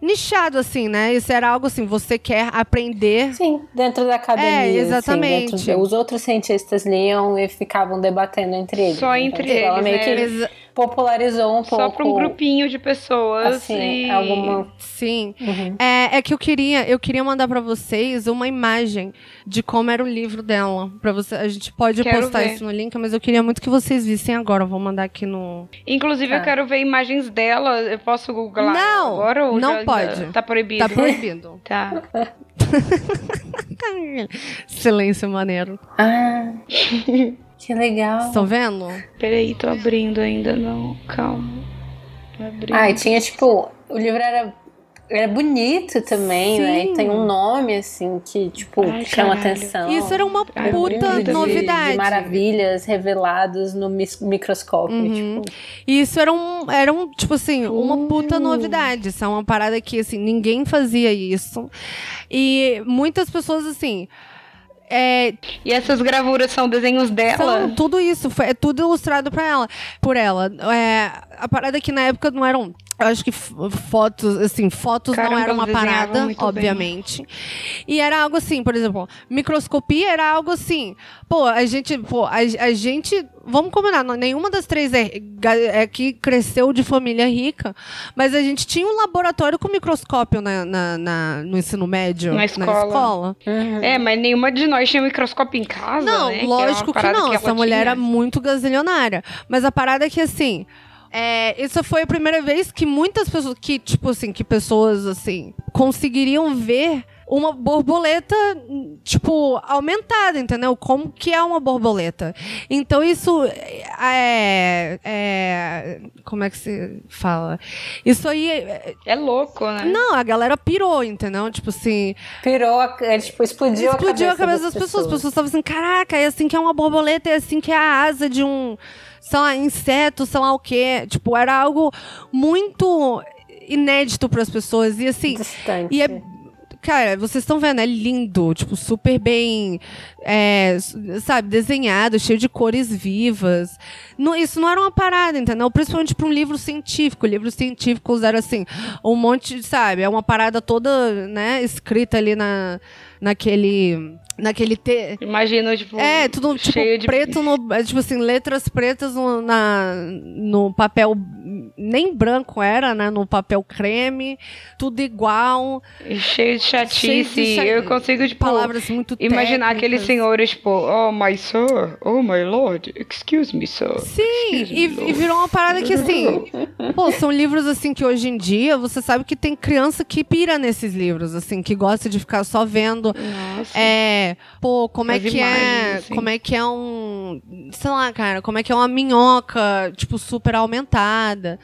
Speaker 2: nichado, assim, né? Isso era algo assim, você quer aprender.
Speaker 3: Sim, dentro da academia.
Speaker 2: É,
Speaker 3: assim,
Speaker 2: exatamente.
Speaker 3: dentro de- os outros cientistas liam e ficavam debatendo entre eles.
Speaker 4: Só
Speaker 3: Então,
Speaker 4: entre
Speaker 3: Ela
Speaker 4: eles,
Speaker 3: meio
Speaker 4: né?
Speaker 3: que
Speaker 2: Exa-
Speaker 3: popularizou um
Speaker 4: Só
Speaker 3: pouco.
Speaker 4: pra um grupinho de pessoas.
Speaker 3: Assim,
Speaker 4: e...
Speaker 3: alguma.
Speaker 2: Sim.
Speaker 3: Uhum.
Speaker 2: É, é que eu queria, eu queria mandar pra vocês uma imagem de como era o livro dela. Para você, a gente pode
Speaker 4: Quero
Speaker 2: postar
Speaker 4: ver.
Speaker 2: isso no link, mas eu queria muito que vocês vissem agora. Eu vou mandar aqui no.
Speaker 4: Inclusive,
Speaker 3: Tá.
Speaker 4: eu quero ver imagens dela. Eu posso googlar
Speaker 2: Não,
Speaker 4: agora? Ou
Speaker 2: não
Speaker 4: já-
Speaker 2: pode.
Speaker 4: Tá proibido?
Speaker 2: Tá proibido.
Speaker 4: Tá.
Speaker 2: Silêncio maneiro.
Speaker 3: Ah, que legal.
Speaker 2: Estão vendo?
Speaker 4: Peraí, tô abrindo ainda, não. Calma. Abrindo.
Speaker 3: Ah, e tinha tipo. O livro era. Era bonito também, né?
Speaker 2: Sim.
Speaker 3: E tem um nome, assim, que, tipo,
Speaker 4: Ai,
Speaker 3: chama
Speaker 4: caralho.
Speaker 3: atenção.
Speaker 2: Isso era uma
Speaker 4: Ai,
Speaker 2: puta
Speaker 3: de,
Speaker 2: novidade.
Speaker 3: De maravilhas reveladas no microscópio.
Speaker 2: Uhum.
Speaker 3: Tipo,
Speaker 2: E isso era um, era um, tipo assim, uma puta novidade. Isso é uma parada que, assim, ninguém fazia isso. E muitas pessoas, assim. É,
Speaker 4: E essas gravuras são desenhos dela?
Speaker 2: são tudo isso, foi, é tudo ilustrado pra ela, por ela. É, a parada é que na época não eram. Eu acho que fotos, assim, fotos não
Speaker 4: Caramba,
Speaker 2: era uma parada,
Speaker 4: muito bem.
Speaker 2: obviamente. E era algo assim, por exemplo, microscopia era algo assim. Pô, a gente, pô, a, a gente vamos combinar, nenhuma das três é, é que cresceu de família rica, mas a gente tinha um laboratório com microscópio na, na- na- no ensino médio.
Speaker 4: Na escola.
Speaker 2: escola.
Speaker 4: É, mas nenhuma de nós tinha microscópio em casa,
Speaker 2: Não,
Speaker 4: né? Que uma
Speaker 2: lógico que,
Speaker 4: parada
Speaker 2: não.
Speaker 4: ela
Speaker 2: Essa mulher
Speaker 4: tinha.
Speaker 2: era muito gazilionária. Mas a parada é que, assim. É, essa foi a primeira vez que muitas pessoas, que, tipo assim, que pessoas, assim, conseguiriam ver uma borboleta, tipo, aumentada, entendeu? Como que é uma borboleta. Então, isso é, é- Como é que se fala? Isso aí... é-
Speaker 4: É louco, né?
Speaker 2: Não, a galera pirou, entendeu? Tipo assim...
Speaker 3: Pirou, a, é, tipo, explodiu,
Speaker 2: Explodiu
Speaker 3: a cabeça, das, pessoas.
Speaker 2: As pessoas estavam assim, caraca, é assim que é uma borboleta, é assim que é a asa de um, sei lá, inseto, sei lá o quê. Tipo, era algo muito inédito para as pessoas. E assim,
Speaker 3: Distante.
Speaker 2: e é. Cara, vocês estão vendo, é lindo, tipo, super bem, é, sabe, desenhado, cheio de cores vivas. Não- isso não era uma parada, entendeu? Principalmente para um livro científico. Livros científicos era assim, um monte, sabe, é uma parada toda, né, escrita ali na, naquele, naquele te,
Speaker 4: Imagina, tipo,
Speaker 2: é, tudo tipo,
Speaker 4: cheio de
Speaker 2: preto no. é, Tipo assim, letras pretas no, na, no papel. Nem branco era, né? No papel creme, tudo igual.
Speaker 4: cheio de chatice.
Speaker 2: cheio de cha-
Speaker 4: Eu consigo, tipo,
Speaker 2: palavras muito
Speaker 4: imaginar
Speaker 2: técnicas.
Speaker 4: aqueles senhores, tipo, oh, my sir, oh, my lord, excuse me, sir.
Speaker 2: Sim, e, e virou uma parada que assim. pô, são livros assim que hoje em dia você sabe que tem criança que pira nesses livros, assim, que gosta de ficar só vendo.
Speaker 4: Nossa.
Speaker 2: É, pô, como é
Speaker 4: As
Speaker 2: que é,
Speaker 4: assim.
Speaker 2: como é que é um, sei lá, cara, como é que é uma minhoca, tipo, super aumentada.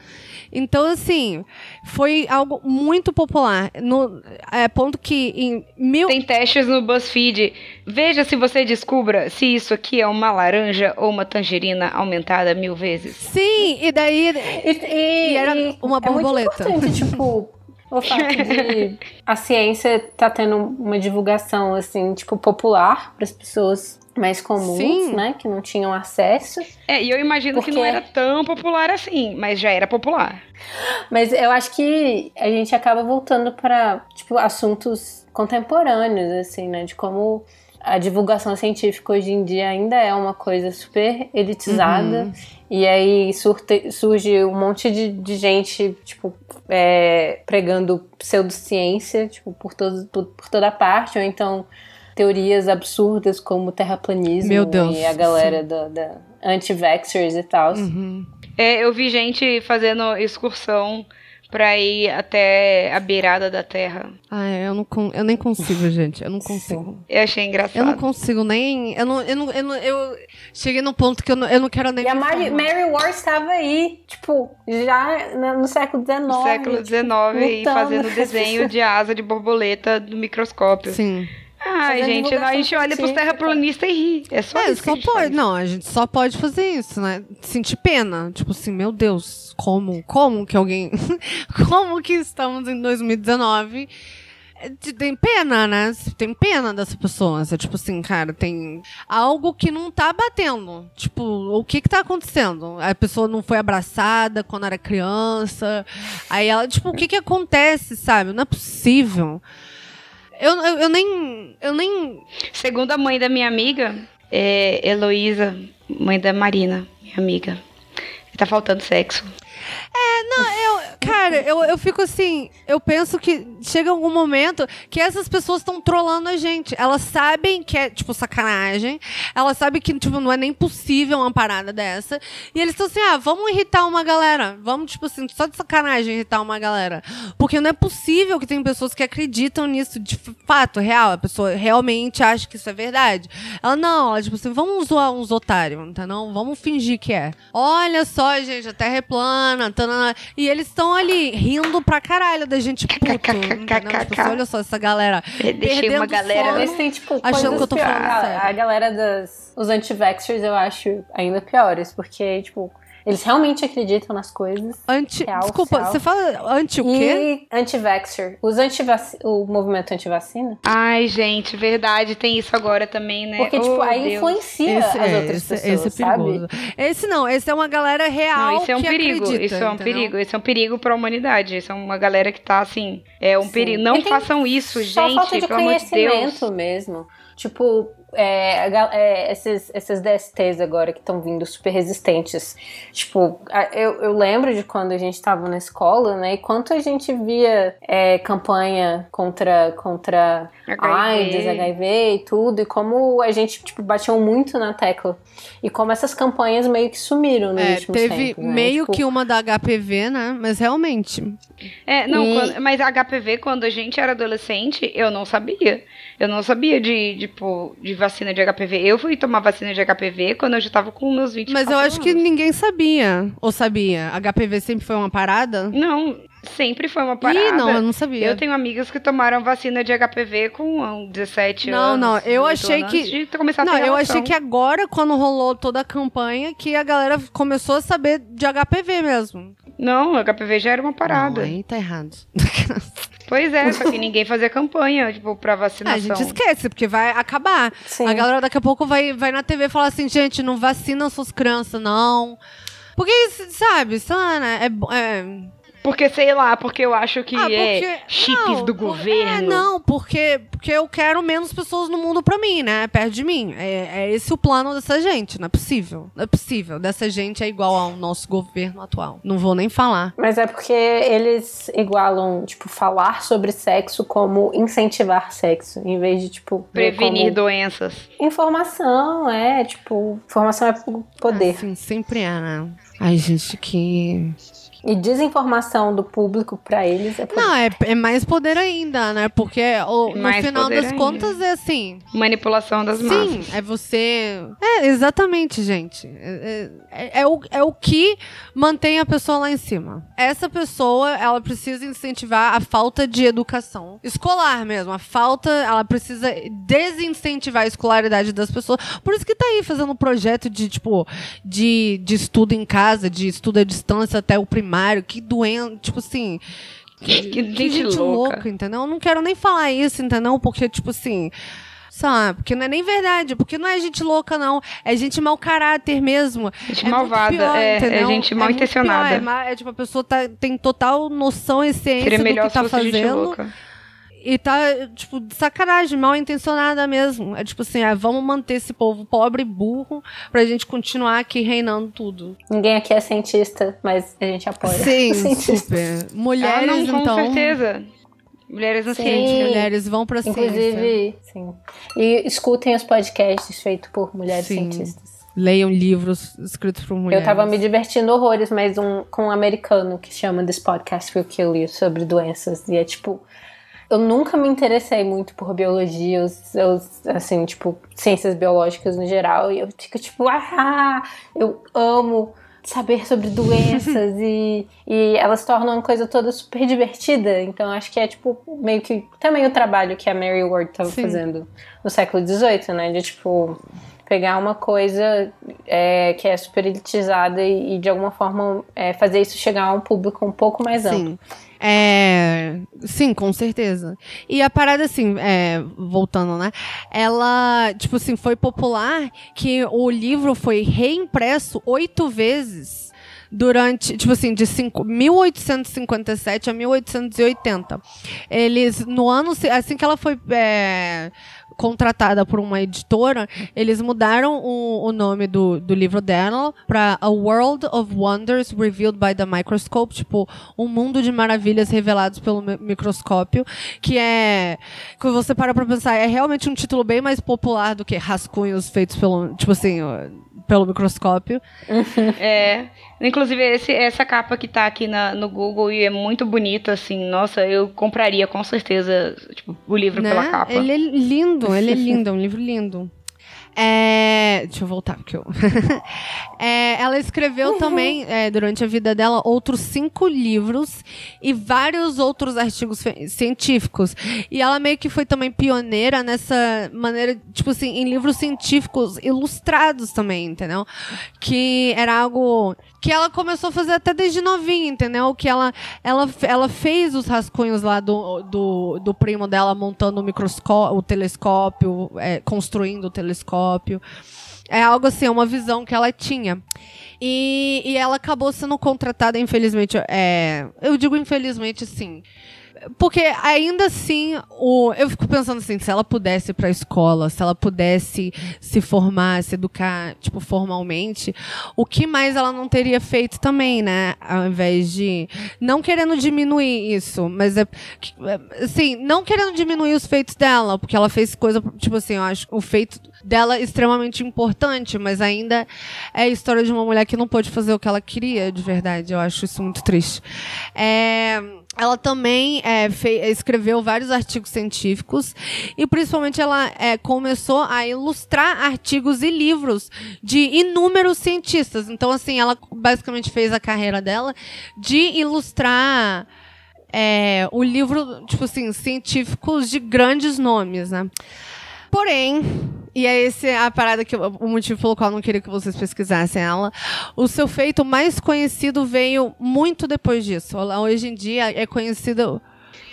Speaker 2: Então, assim, foi algo muito popular. No é, ponto que em mil...
Speaker 4: Tem testes no BuzzFeed. Veja se você descubra se isso aqui é uma laranja ou uma tangerina aumentada mil vezes.
Speaker 2: Sim, e daí...
Speaker 3: E, e-
Speaker 2: E era uma borboleta.
Speaker 3: É muito importante, tipo, o fato de a ciência tá tendo uma divulgação, assim, tipo, popular para as pessoas mais comuns,
Speaker 2: Sim.
Speaker 3: né? Que não tinham acesso.
Speaker 4: É, e eu imagino que
Speaker 3: Porque-
Speaker 4: não era tão popular assim, mas já era popular.
Speaker 3: Mas eu acho que a gente acaba voltando para, tipo, assuntos contemporâneos, assim, né? De como a divulgação científica hoje em dia ainda é uma coisa super elitizada.
Speaker 2: Uhum.
Speaker 3: E aí surte- surge um monte de, de gente, tipo, é, pregando pseudociência, tipo, por, todo, por, por toda parte, ou então teorias absurdas como terraplanismo
Speaker 2: Meu Deus,
Speaker 3: e a galera da, da anti-vaxxers e tal.
Speaker 2: Uhum.
Speaker 4: É, eu vi gente fazendo excursão pra ir até a beirada da Terra.
Speaker 2: Ai, eu, não, eu nem consigo, gente. Eu não consigo.
Speaker 4: Eu achei engraçado.
Speaker 2: Eu não consigo nem. Eu não, eu não, eu não- eu cheguei num ponto que eu não, eu não quero nem.
Speaker 3: E a Mary. Mary Ward estava aí, tipo, já no século XIX.
Speaker 4: No século
Speaker 3: tipo,
Speaker 4: XIX e
Speaker 3: lutando.
Speaker 4: fazendo desenho de asa de borboleta no microscópio.
Speaker 2: Sim.
Speaker 4: Ai,
Speaker 3: Fazendo
Speaker 4: gente, a gente olha pros terraplanistas e ri. É só
Speaker 2: É,
Speaker 4: isso
Speaker 2: só
Speaker 4: gente
Speaker 2: pode.
Speaker 4: faz.
Speaker 2: Não, a gente só pode fazer isso, né? Sentir pena. Tipo assim, meu Deus, como? Como que alguém. como que estamos em 2019? É, te- Tem pena, né? Tem pena dessa pessoa. Tipo assim, cara, tem algo que não tá batendo. Tipo, o que que tá acontecendo? A pessoa não foi abraçada quando era criança. Aí ela, tipo, o que que acontece, sabe? Não é possível. Eu, eu, eu nem. Eu nem.
Speaker 4: Segundo a mãe da minha amiga, é Heloísa, mãe da Marina, minha amiga. Tá faltando sexo.
Speaker 2: Cara, eu, eu fico assim, eu penso que chega algum momento que essas pessoas estão trolando a gente. Elas sabem que é, tipo, sacanagem. Elas sabem que, tipo, não é nem possível uma parada dessa. E eles estão assim, ah, vamos irritar uma galera. Vamos, tipo assim, só de sacanagem irritar uma galera. Porque não é possível que tem pessoas que acreditam nisso de fato, real. A pessoa realmente acha que isso é verdade. Ela, não, ela, tipo assim, vamos zoar uns otários, entendeu? Vamos fingir que é. Olha só, gente, a Terra é plana. Tanana. E eles estão ali rindo pra caralho da gente puto. entendeu? Tipo assim, olha só essa galera.
Speaker 4: Deixei
Speaker 2: perdendo
Speaker 4: uma galera.
Speaker 2: sono.
Speaker 3: Tem, tipo,
Speaker 2: Achando que eu tô falando
Speaker 3: a,
Speaker 2: sério.
Speaker 3: a galera das... Os anti-vaxxers eu acho ainda piores, porque, tipo... Eles realmente acreditam nas coisas.
Speaker 2: Anti...
Speaker 3: Real,
Speaker 2: Desculpa, você fala anti o quê?
Speaker 3: E anti-vaxxer. Os antivac... O movimento anti-vacina.
Speaker 4: Ai, gente, verdade, tem isso agora também, né?
Speaker 3: Porque,
Speaker 4: Oh,
Speaker 3: tipo, aí
Speaker 4: Deus.
Speaker 3: influencia
Speaker 2: Esse,
Speaker 3: as
Speaker 2: é,
Speaker 3: outras
Speaker 2: esse,
Speaker 3: pessoas,
Speaker 2: esse é
Speaker 3: sabe?
Speaker 2: perigoso. Esse não, esse é uma galera real
Speaker 4: Não, isso é um
Speaker 2: que
Speaker 4: perigo.
Speaker 2: acredita,
Speaker 4: isso é um
Speaker 2: entendeu?
Speaker 4: perigo. Isso é um perigo pra humanidade. Isso é uma galera que tá assim. É um perigo. Não façam isso,
Speaker 3: Só
Speaker 4: gente.
Speaker 3: falta de
Speaker 4: pelo amor de Deus.
Speaker 3: conhecimento mesmo. Tipo, é, é, esses, esses DSTs agora que estão vindo super resistentes. Tipo, eu, eu lembro de quando a gente tava na escola, né? E quanto a gente via é, campanha contra, contra
Speaker 4: HIV.
Speaker 3: AIDS, HIV e tudo, e como a gente, tipo, batiam muito na tecla. E como essas campanhas meio que sumiram nos
Speaker 2: É,
Speaker 3: últimos
Speaker 2: teve
Speaker 3: tempos, né?
Speaker 2: meio
Speaker 3: Tipo,
Speaker 2: que uma da HPV, né? Mas realmente.
Speaker 4: É, não,
Speaker 3: E-
Speaker 4: quando- mas a HPV, quando a gente era adolescente, eu não sabia. Eu não sabia de, tipo, de vacina de HPV. Eu fui tomar vacina de HPV quando eu já tava com meus 20
Speaker 2: Mas eu acho que ninguém sabia. Ou sabia? HPV sempre foi uma parada?
Speaker 4: Não, sempre foi uma parada.
Speaker 2: Ih, não, eu não sabia.
Speaker 4: Eu tenho amigas que tomaram vacina de HPV com ah, 17
Speaker 2: Não,
Speaker 4: anos.
Speaker 2: não, eu
Speaker 4: 18
Speaker 2: achei
Speaker 4: anos,
Speaker 2: que-
Speaker 4: começar a
Speaker 2: Não, eu achei que agora, quando rolou toda a campanha, que a galera começou a saber de HPV mesmo.
Speaker 4: Não, HPV já era uma parada.
Speaker 2: Não, aí tá errado.
Speaker 4: Pois é, só que ninguém fazia campanha, tipo, pra
Speaker 2: Ah, a
Speaker 4: vacinação.
Speaker 2: gente esquece, porque vai acabar.
Speaker 3: Sim.
Speaker 2: A galera daqui a pouco vai, vai na TV falar assim, gente, não vacina suas crianças, não. Porque, sabe, Sana, é, é,
Speaker 4: Porque, sei lá, porque eu acho que
Speaker 2: Ah,
Speaker 4: é
Speaker 2: porque-
Speaker 4: chips
Speaker 2: não,
Speaker 4: do
Speaker 2: por-
Speaker 4: governo.
Speaker 2: É, não, porque, porque eu quero menos pessoas no mundo pra mim, né? Perto de mim. É, é esse o plano dessa gente. Não é possível. Não é possível. Dessa gente é igual ao nosso governo atual. Não vou nem falar.
Speaker 3: Mas é porque eles igualam, tipo, falar sobre sexo como incentivar sexo, em vez de, tipo,
Speaker 4: Prevenir
Speaker 3: como
Speaker 4: doenças.
Speaker 3: informação, é, tipo, informação é poder.
Speaker 2: Assim, sempre é, né? Ai, gente, que.
Speaker 3: E desinformação do público pra eles é poder.
Speaker 2: Não, é, é mais poder ainda, né? Porque o- no final das
Speaker 4: ainda.
Speaker 2: contas é assim.
Speaker 4: Manipulação das
Speaker 2: Sim,
Speaker 4: massas.
Speaker 2: é você. É, exatamente, gente. É, é- é o, é o que mantém a pessoa lá em cima. Essa pessoa, ela precisa incentivar a falta de educação escolar mesmo. A falta, ela precisa desincentivar a escolaridade das pessoas. Por isso que tá aí fazendo um projeto de, tipo, de, de estudo em casa, de estudo à distância até o primário. Que doendo, tipo assim.
Speaker 4: Que gente louca.
Speaker 2: entendeu? Eu não quero nem falar isso, entendeu? Porque, tipo assim. Sabe? Porque não é nem verdade. Porque não é gente louca, não. É gente mau caráter mesmo.
Speaker 4: Gente
Speaker 2: é
Speaker 4: malvada,
Speaker 2: pior,
Speaker 4: é- é gente mal
Speaker 2: muito
Speaker 4: intencionada.
Speaker 2: pior, É, é tipo, a pessoa tá, tem total noção e ciência
Speaker 4: Seria
Speaker 2: do que tá
Speaker 4: fosse gente
Speaker 2: fazendo.
Speaker 4: louca.
Speaker 2: E tá, tipo, de sacanagem, mal intencionada mesmo. É tipo assim, ah, vamos manter esse povo pobre e burro pra gente continuar aqui reinando tudo.
Speaker 3: Ninguém aqui é cientista, mas a gente apoia.
Speaker 2: Sim,
Speaker 3: cientistas.
Speaker 2: super.
Speaker 4: Ah,
Speaker 2: Mulheres,
Speaker 4: não, com
Speaker 2: então.
Speaker 4: certeza. Mulheres na
Speaker 3: Sim.
Speaker 4: ciência.
Speaker 2: Mulheres vão pra ciência.
Speaker 3: Inclusive, sim. E escutem os podcasts feitos por mulheres
Speaker 2: Sim.
Speaker 3: cientistas.
Speaker 2: Leiam livros escritos por mulheres.
Speaker 3: Eu tava me divertindo horrores, mas um, com um americano que chama This Podcast Will Kill You sobre doenças. E é tipo. Eu nunca me interessei muito por biologia, os, os, assim, tipo, ciências biológicas no geral. E eu fico tipo, ah, eu amo saber sobre doenças e, e elas tornam uma coisa toda super divertida. Então acho que é tipo meio que também o trabalho que a Mary Ward estava fazendo no século XVIII, né? De tipo pegar uma coisa é, que é super elitizada e, e, de alguma forma é, fazer isso chegar a um público um pouco mais amplo.
Speaker 2: Sim. É, sim, com certeza. E a parada, assim, é, voltando, né? Ela, tipo assim, foi popular que o livro foi reimpresso oito vezes durante, tipo assim, de cinco, 1857 a 1880. Eles, no ano, assim que ela foi é, contratada por uma editora, eles mudaram o, o nome do, do livro dela para A World of Wonders Revealed by the Microscope, tipo, um mundo de maravilhas revelados pelo mi- microscópio, que é, que você para pra pensar, é realmente um título bem mais popular do que rascunhos feitos pelo, tipo assim, pelo microscópio.
Speaker 4: É. Inclusive, esse, essa capa que tá aqui na- no Google e é muito bonita, assim. Nossa, eu compraria com certeza tipo, o livro
Speaker 2: né?
Speaker 4: pela capa.
Speaker 2: Ele é lindo, ele é lindo, é um livro lindo. É, deixa eu voltar, porque eu. é, ela escreveu também, é, durante a vida dela, outros cinco livros e vários outros artigos científicos. E ela meio que foi também pioneira nessa maneira, tipo assim, em livros científicos ilustrados também, entendeu? Que era algo que ela começou a fazer até desde novinha, entendeu? Que ela, ela, ela fez os rascunhos lá do, do, do primo dela montando o microscópio, o telescópio, é, construindo o telescópio. É algo assim, é uma visão que ela tinha. E, e ela acabou sendo contratada, infelizmente. É, eu digo infelizmente, assim. Porque ainda assim, o, eu fico pensando assim, se ela pudesse ir pra escola, se ela pudesse se formar, se educar, tipo, formalmente, o que mais ela não teria feito também, né? Ao invés de. Não querendo diminuir isso, mas é. Assim, não querendo diminuir os feitos dela, porque ela fez coisa, tipo assim, eu acho o feito dela extremamente importante, mas ainda é a história de uma mulher que não pôde fazer o que ela queria, de verdade. Eu acho isso muito triste. É ela também é, fez, escreveu vários artigos científicos e principalmente ela é, começou a ilustrar artigos e livros de inúmeros cientistas. Então, assim, ela basicamente fez a carreira dela de ilustrar é, o livro, tipo assim, científicos de grandes nomes, né? Porém, e é esse a parada que o motivo pelo qual eu não queria que vocês pesquisassem ela. O seu feito mais conhecido veio muito depois disso. Hoje em dia é conhecido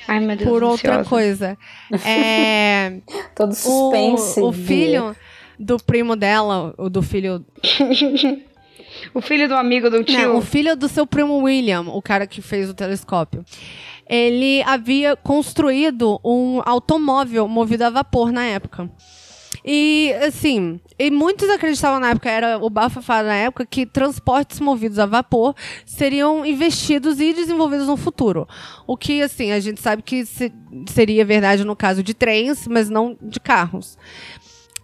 Speaker 4: Ai, Deus,
Speaker 2: por outra ansiosa. coisa. É,
Speaker 3: Todo suspense.
Speaker 2: O, o filho do primo dela, o do filho.
Speaker 4: o filho do amigo do tio.
Speaker 2: Não, o filho do seu primo William, o cara que fez o telescópio. Ele havia construído um automóvel movido a vapor na época. E, assim, e muitos acreditavam na época, era o bafafá na época, que transportes movidos a vapor seriam investidos e desenvolvidos no futuro. O que, assim, a gente sabe que se, seria verdade no caso de trens, mas não de carros.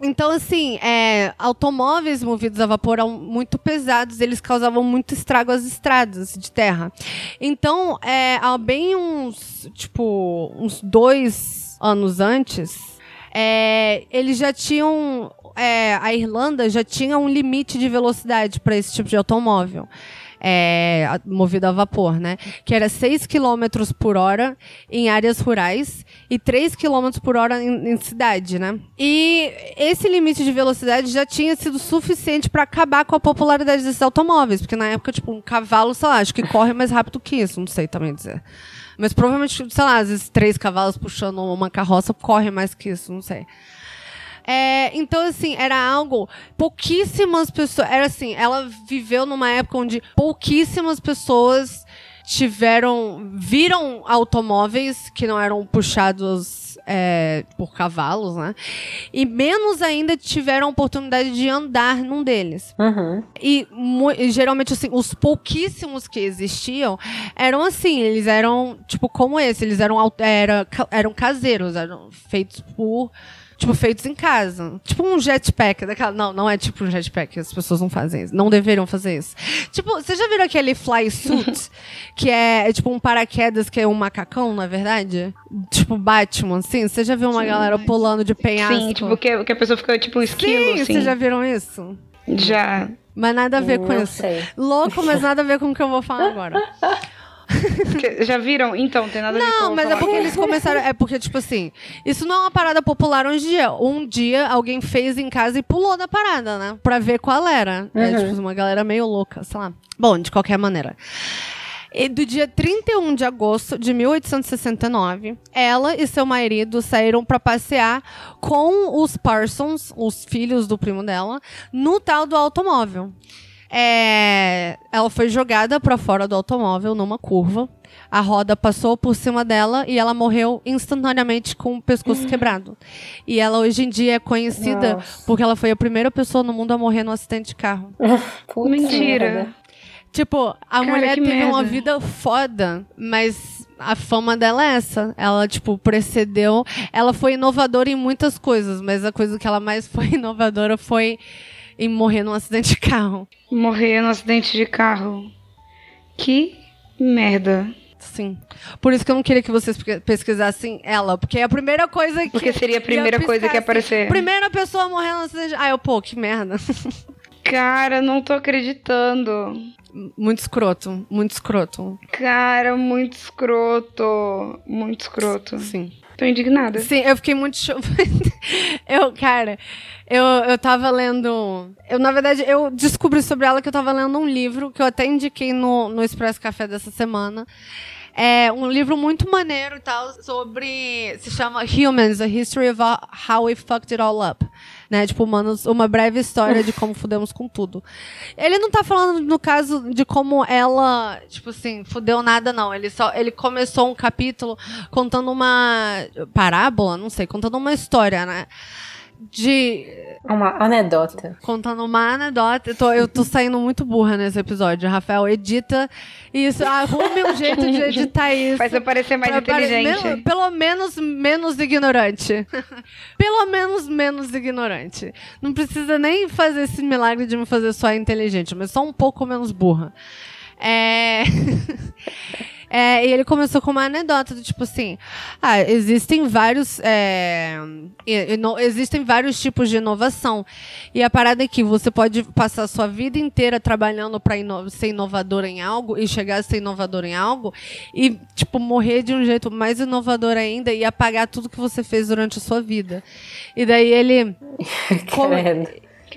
Speaker 2: Então, assim, é, automóveis movidos a vapor eram muito pesados, eles causavam muito estrago às estradas de terra. Então, é, há bem uns, tipo, uns dois anos antes, é, eles já tinham. É, a Irlanda já tinha um limite de velocidade para esse tipo de automóvel. É, movido a vapor, né? Que era 6 km por hora em áreas rurais e 3 km por hora em, em, cidade, né? E esse limite de velocidade já tinha sido suficiente para acabar com a popularidade desses automóveis, porque na época, tipo, um cavalo, sei lá, acho que corre mais rápido que isso, não sei também dizer. Mas provavelmente, sei lá, às vezes três cavalos puxando uma carroça corre mais que isso, não sei. É, então, assim, era algo. Pouquíssimas pessoas. Era assim, ela viveu numa época onde pouquíssimas pessoas tiveram. viram automóveis que não eram puxados é, por cavalos, né? E menos ainda tiveram a oportunidade de andar num deles.
Speaker 3: Uhum.
Speaker 2: E, geralmente, assim, os pouquíssimos que existiam eram assim, eles eram, tipo, como esse, eles eram, era, eram caseiros, eram feitos por tipo, feitos em casa. Tipo um jetpack daquela. Não, não é tipo um jetpack, as pessoas não fazem isso. Não deveriam fazer isso. Tipo, vocês já viram aquele fly suit? que é, é, tipo um paraquedas que é um macacão, na é verdade? Tipo Batman, assim? Você já viu uma Sim, galera pulando de penhasco?
Speaker 4: Sim, tipo, que, que a pessoa fica tipo um esquilo, Sim,
Speaker 2: assim. vocês já viram isso?
Speaker 4: Já.
Speaker 2: Mas nada a ver com
Speaker 3: não
Speaker 2: isso.
Speaker 3: Sei.
Speaker 2: Louco, mas nada a ver com o que eu vou falar agora.
Speaker 4: Já viram? Então, tem nada a ver
Speaker 2: com Não, mas é porque eles começaram. É porque, tipo assim, isso não é uma parada popular hoje em dia. Um dia alguém fez em casa e pulou da parada, né? Pra ver qual era. É, uhum. É, tipo, uma galera meio louca, sei lá. Bom, de qualquer maneira. E do dia 31 de agosto de 1869, ela e seu marido saíram para passear com os Parsons, os filhos do primo dela, no tal do automóvel. É, ela foi jogada para fora do automóvel numa curva. A roda passou por cima dela e ela morreu instantaneamente com o pescoço quebrado. E ela hoje em dia é conhecida Nossa. porque ela foi a primeira pessoa no mundo a morrer num acidente de carro.
Speaker 4: Mentira.
Speaker 2: Tipo, a Cara, mulher teve merda. uma vida foda, mas a fama dela é essa. Ela, tipo, precedeu. Ela foi inovadora em muitas coisas, mas a coisa que ela mais foi inovadora foi em morrer num acidente de carro.
Speaker 4: Morrer num acidente de carro. Que merda.
Speaker 2: Sim. Por isso que eu não queria que vocês pesquisassem ela, porque é a primeira coisa que.
Speaker 4: Porque seria a primeira coisa que ia aparecer.
Speaker 2: Primeira pessoa morrendo no acidente. Ah, eu, pô, que merda.
Speaker 4: Cara, não tô acreditando.
Speaker 2: Muito escroto, muito escroto.
Speaker 4: Cara, muito escroto. Muito escroto.
Speaker 2: Sim.
Speaker 4: Tô indignada.
Speaker 2: Sim, eu fiquei muito. Eu, cara, eu, eu tava lendo. Eu, na verdade, eu descobri sobre ela que eu tava lendo um livro que eu até indiquei no, no Expresso Café dessa semana. É um livro muito maneiro e tal, sobre. Se chama Humans, A History of How We Fucked It All Up. Né? Tipo, humanos, uma breve história de como fudemos com tudo. Ele não tá falando, no caso, de como ela, tipo assim, fudeu nada, não. Ele só. Ele começou um capítulo contando uma parábola, não sei, contando uma história, né? De.
Speaker 3: Uma anedota.
Speaker 2: Contando uma anedota. Eu tô, eu tô saindo muito burra nesse episódio. Rafael, edita isso. Arrume um jeito de editar isso.
Speaker 4: Faz eu parecer mais inteligente.
Speaker 2: Pare... Pelo menos menos ignorante. pelo menos menos ignorante. Não precisa nem fazer esse milagre de me fazer só inteligente, mas só um pouco menos burra. É. É, e ele começou com uma anedota do tipo assim: ah, existem vários. É, existem vários tipos de inovação. E a parada é que você pode passar a sua vida inteira trabalhando para ino ser inovador em algo e chegar a ser inovador em algo e, tipo, morrer de um jeito mais inovador ainda e apagar tudo que você fez durante a sua vida. E daí ele. como,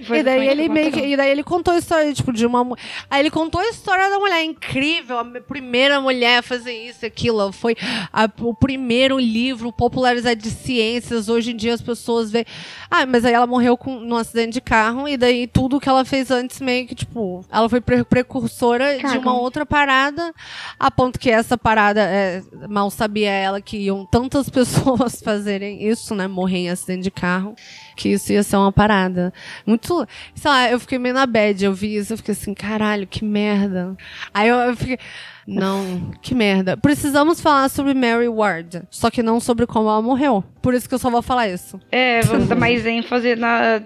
Speaker 2: e daí ele meio que, e daí ele contou a história, tipo, de uma Aí ele contou a história da mulher incrível, a primeira mulher a fazer isso, aquilo. Foi a, o primeiro livro popularizado de ciências. Hoje em dia as pessoas veem. Ah, mas aí ela morreu com, num acidente de carro, e daí tudo que ela fez antes, meio que, tipo, ela foi pre precursora de uma outra parada, a ponto que essa parada, é, mal sabia ela que iam tantas pessoas fazerem isso, né? Morrer em acidente de carro que isso ia ser uma parada. Muito. Sei lá, eu fiquei meio na bad, eu vi isso, eu fiquei assim, caralho, que merda. Aí eu, eu fiquei. Não, que merda. Precisamos falar sobre Mary Ward, só que não sobre como ela morreu. Por isso que eu só vou falar isso.
Speaker 4: É, vamos dar mais ênfase na,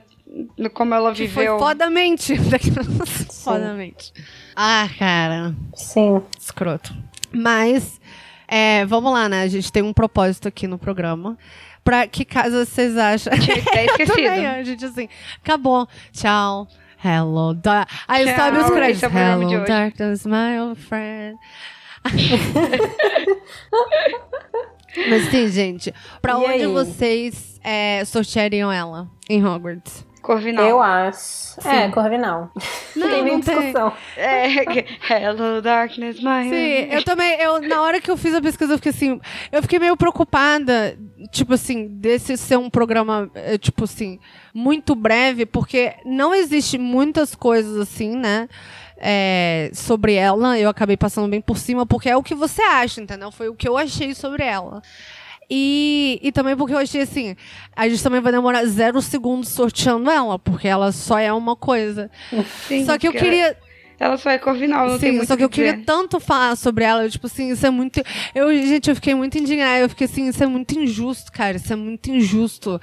Speaker 4: no como ela que viveu.
Speaker 2: Foi fodamente. fodamente. Ah, cara.
Speaker 3: Sim.
Speaker 2: Escroto. Mas, é, vamos lá, né? A gente tem um propósito aqui no programa pra que casa vocês acham?
Speaker 4: Tinha que ter esquecido. Também,
Speaker 2: a gente assim, acabou. Tchau. Hello, da Aí Tchau, sobe os créditos. É Hello, darkness, my old friend. Mas sim, gente. Pra e onde aí? vocês é, sorteariam ela em Hogwarts?
Speaker 4: Corvinal.
Speaker 3: Eu acho. Sim. É, Corvinal. Não, tem nem discussão.
Speaker 4: É, hello darkness, my
Speaker 2: Sim, eu também, eu, na hora que eu fiz a pesquisa, eu fiquei assim, eu fiquei meio preocupada, tipo assim, desse ser um programa, é, tipo assim, muito breve, porque não existe muitas coisas assim, né? É, sobre ela, eu acabei passando bem por cima, porque é o que você acha, entendeu? Foi o que eu achei sobre ela. E, e também porque eu achei assim, a gente também vai demorar zero segundos sorteando ela, porque ela só é uma coisa. Sim, só que eu queria.
Speaker 4: Ela só é corvinal, não Sim, tem muito
Speaker 2: só que,
Speaker 4: que
Speaker 2: eu
Speaker 4: dizer.
Speaker 2: queria tanto falar sobre ela, eu, tipo assim, isso é muito. Eu, gente, eu fiquei muito indignada. Eu fiquei assim, isso é muito injusto, cara. Isso é muito injusto.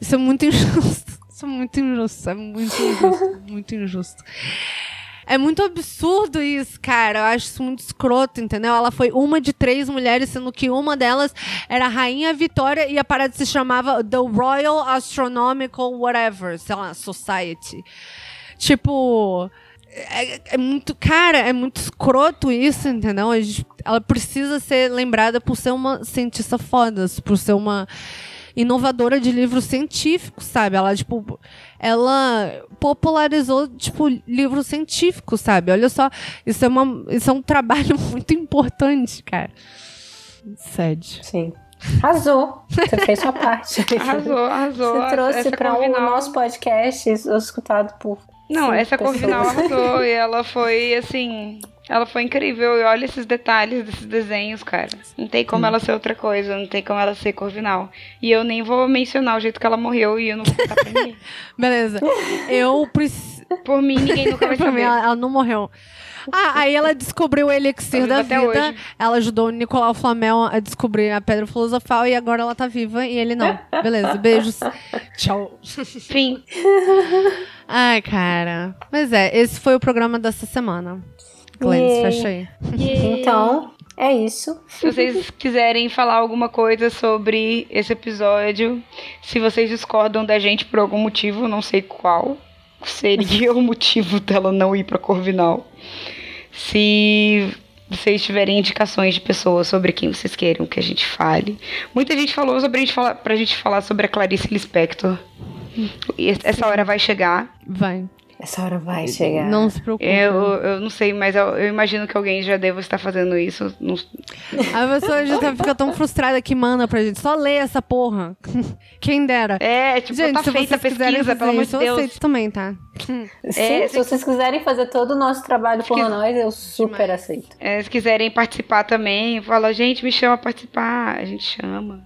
Speaker 2: Isso é muito injusto. Isso é muito injusto. É muito injusto. muito injusto. É muito absurdo isso, cara. Eu acho isso muito escroto, entendeu? Ela foi uma de três mulheres, sendo que uma delas era a Rainha Vitória e a parada se chamava The Royal Astronomical Whatever, sei lá, Society. Tipo. É, é, muito. Cara, é muito escroto isso, entendeu? Gente, ela precisa ser lembrada por ser uma cientista foda, por ser uma inovadora de livros científicos, sabe? Ela, tipo, ela popularizou, tipo, livros científicos, sabe? Olha só, isso é, uma, isso é um trabalho muito importante, cara. Sede.
Speaker 3: Sim. Arrasou. Você fez sua parte.
Speaker 4: Arrasou, arrasou.
Speaker 3: Você trouxe para o nosso podcast, escutado por.
Speaker 4: Não, essa Corvinal arrasou e ela foi assim. Ela foi incrível e olha esses detalhes desses desenhos, cara. Não tem como hum. ela ser outra coisa, não tem como ela ser Corvinal. E eu nem vou mencionar o jeito que ela morreu e eu não vou contar pra ninguém.
Speaker 2: Beleza. Eu preciso.
Speaker 4: Por mim, ninguém nunca vai saber.
Speaker 2: ela, ela não morreu. Ah, aí ela descobriu o elixir da vida. Hoje. Ela ajudou o Nicolau Flamel a descobrir a pedra filosofal e agora ela tá viva e ele não. Beleza, beijos. Tchau.
Speaker 4: Fim.
Speaker 2: Ai, cara. Mas é, esse foi o programa dessa semana. Glennis, fecha aí.
Speaker 3: Então, É isso.
Speaker 4: Se vocês quiserem falar alguma coisa sobre esse episódio, se vocês discordam da gente por algum motivo, não sei qual seria o motivo dela não ir pra Corvinal. Se vocês tiverem indicações de pessoas sobre quem vocês queiram que a gente fale. Muita gente falou sobre a gente falar, pra gente falar sobre a Clarice Lispector. E essa hora vai chegar.
Speaker 2: Vai.
Speaker 3: Essa hora vai chegar.
Speaker 2: Não se preocupe.
Speaker 4: Eu, eu não sei, mas eu, eu imagino que alguém já deva estar fazendo isso. Não-
Speaker 2: A pessoa já tá- fica tão frustrada que manda pra gente. Só lê essa porra. Quem dera.
Speaker 4: É, tipo,
Speaker 2: gente,
Speaker 4: tá
Speaker 2: se
Speaker 4: feita a pesquisa,
Speaker 2: fazer
Speaker 4: pelo amor de
Speaker 2: eu
Speaker 4: Deus.
Speaker 2: aceito também, tá?
Speaker 3: Sim,
Speaker 4: É,
Speaker 3: se vocês quiserem fazer todo o nosso trabalho por nós, eu super aceito.
Speaker 4: É, se quiserem participar também, fala, gente, me chama pra participar. A gente chama.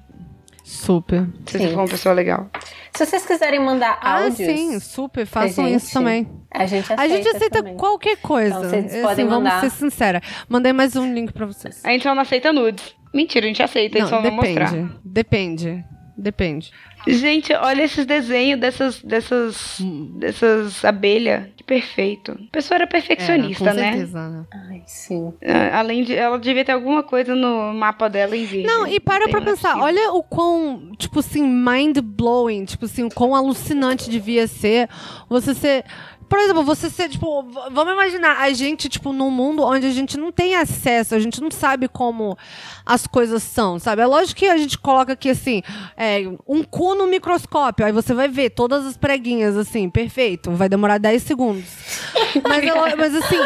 Speaker 2: Super.
Speaker 4: Se
Speaker 3: Sim.
Speaker 4: for uma pessoa legal.
Speaker 3: Se vocês quiserem mandar
Speaker 2: Ah,
Speaker 3: áudios,
Speaker 2: sim, super. Façam
Speaker 3: gente.
Speaker 2: isso também.
Speaker 3: a gente aceita
Speaker 2: A gente aceita
Speaker 3: também.
Speaker 2: qualquer coisa.
Speaker 3: Então, vocês
Speaker 2: Assim,
Speaker 3: podem
Speaker 2: vamos
Speaker 3: mandar.
Speaker 2: ser sincera. Mandei mais um link pra vocês.
Speaker 4: A gente só não aceita nudes. Mentira, a gente aceita, eles só não mostrar.
Speaker 2: depende. Depende. Depende.
Speaker 4: Gente, olha esses desenhos dessas dessas dessas abelhas. Perfeito. A pessoa era perfeccionista,
Speaker 2: É, com
Speaker 4: né?
Speaker 2: certeza, né?
Speaker 3: Ai, sim.
Speaker 4: Ah, Além de ela devia ter alguma coisa no mapa dela em verde.
Speaker 2: Não, e para pra
Speaker 4: é
Speaker 2: pensar,
Speaker 4: possível.
Speaker 2: olha o quão, tipo assim, mind-blowing, tipo assim, o quão alucinante devia ser você ser. Por exemplo, você ser, tipo, vamos imaginar a gente, tipo, num mundo onde a gente não tem acesso, a gente não sabe como as coisas são, sabe? É lógico que a gente coloca aqui, assim, é, um cu no microscópio, aí você vai ver todas as preguinhas, assim, perfeito, vai demorar 10 segundos. Mas, é mas assim,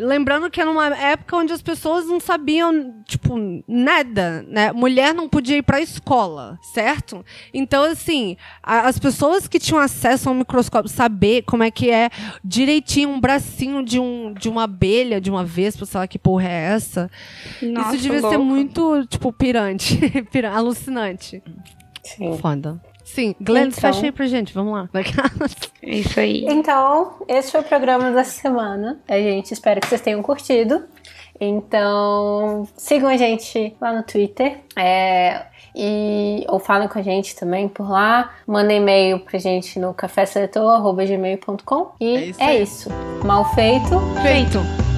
Speaker 2: lembrando que era uma época onde as pessoas não sabiam, tipo, nada, né? Mulher não podia ir pra escola, certo? Então, assim, a- as pessoas que tinham acesso ao microscópio, saber como é que é direitinho um bracinho de, um, de uma abelha, de uma vespa, sei lá que porra é essa.
Speaker 4: Nossa,
Speaker 2: Isso devia ser
Speaker 4: louco.
Speaker 2: muito, tipo, pirante, pira- alucinante.
Speaker 3: Sim.
Speaker 2: Foda. Sim, Glenn,
Speaker 3: Então-
Speaker 2: fecha aí pra gente, vamos lá.
Speaker 4: É isso aí.
Speaker 3: Então, esse foi o programa da semana. A gente espera que vocês tenham curtido. Então, sigam a gente lá no Twitter. é, e, ou falem com a gente também por lá. Mandem e-mail pra gente no caféseletor.gmail.com. E
Speaker 2: É isso
Speaker 3: é isso. Mal feito.
Speaker 2: Feito.